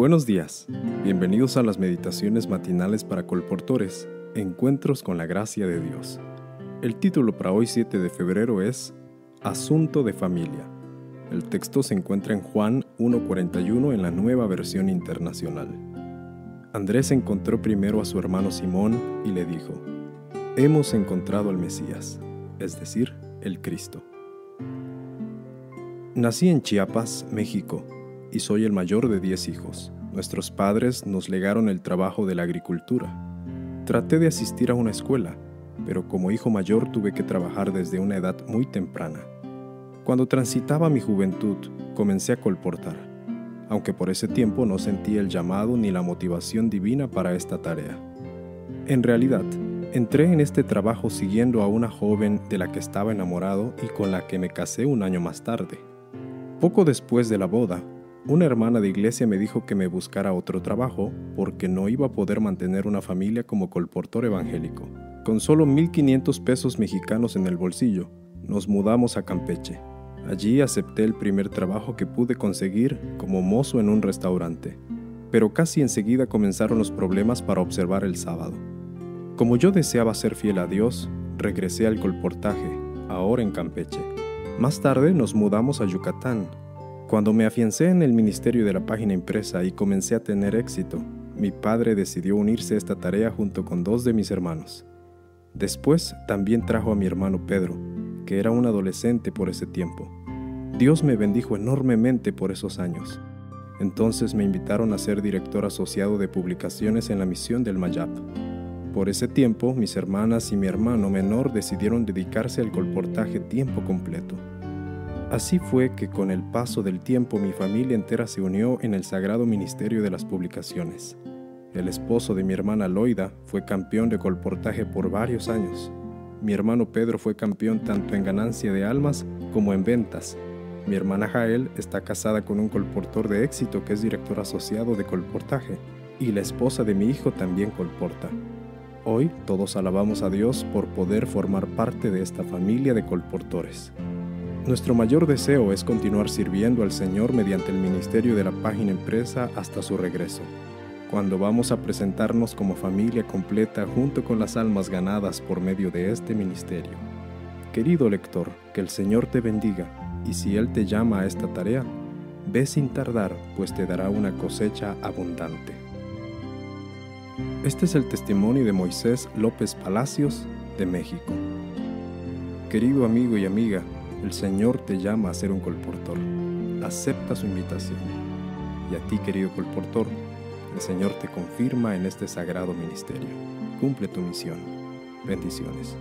Buenos días, bienvenidos a las meditaciones matinales para colportores, Encuentros con la Gracia de Dios. El título para hoy 7 de febrero es Asunto de Familia. El texto se encuentra en Juan 1.41 en la nueva versión internacional. Andrés encontró primero a su hermano Simón y le dijo, Hemos encontrado al Mesías, es decir, el Cristo. Nací en Chiapas, México, y soy el mayor de diez hijos. Nuestros padres nos legaron el trabajo de la agricultura. Traté de asistir a una escuela, pero como hijo mayor tuve que trabajar desde una edad muy temprana. Cuando transitaba mi juventud, comencé a colportar, aunque por ese tiempo no sentí el llamado ni la motivación divina para esta tarea. En realidad, entré en este trabajo siguiendo a una joven de la que estaba enamorado y con la que me casé un año más tarde. Poco después de la boda, una hermana de iglesia me dijo que me buscara otro trabajo porque no iba a poder mantener una familia como colportor evangélico. Con solo 1.500 pesos mexicanos en el bolsillo, nos mudamos a Campeche. Allí acepté el primer trabajo que pude conseguir como mozo en un restaurante. Pero casi enseguida comenzaron los problemas para observar el sábado. Como yo deseaba ser fiel a Dios, regresé al colportaje, ahora en Campeche. Más tarde nos mudamos a Yucatán, cuando me afiancé en el ministerio de la página impresa y comencé a tener éxito, mi padre decidió unirse a esta tarea junto con dos de mis hermanos. Después también trajo a mi hermano Pedro, que era un adolescente por ese tiempo. Dios me bendijo enormemente por esos años. Entonces me invitaron a ser director asociado de publicaciones en la misión del Mayap. Por ese tiempo, mis hermanas y mi hermano menor decidieron dedicarse al colportaje tiempo completo. Así fue que con el paso del tiempo mi familia entera se unió en el sagrado ministerio de las publicaciones. El esposo de mi hermana Loida fue campeón de colportaje por varios años. Mi hermano Pedro fue campeón tanto en ganancia de almas como en ventas. Mi hermana Jael está casada con un colportor de éxito que es director asociado de colportaje. Y la esposa de mi hijo también colporta. Hoy todos alabamos a Dios por poder formar parte de esta familia de colportores. Nuestro mayor deseo es continuar sirviendo al Señor mediante el ministerio de la página empresa hasta su regreso, cuando vamos a presentarnos como familia completa junto con las almas ganadas por medio de este ministerio. Querido lector, que el Señor te bendiga, y si Él te llama a esta tarea, ve sin tardar, pues te dará una cosecha abundante. Este es el testimonio de Moisés López Palacios, de México. Querido amigo y amiga, el Señor te llama a ser un colportor. Acepta su invitación. Y a ti, querido colportor, el Señor te confirma en este sagrado ministerio. Cumple tu misión. Bendiciones.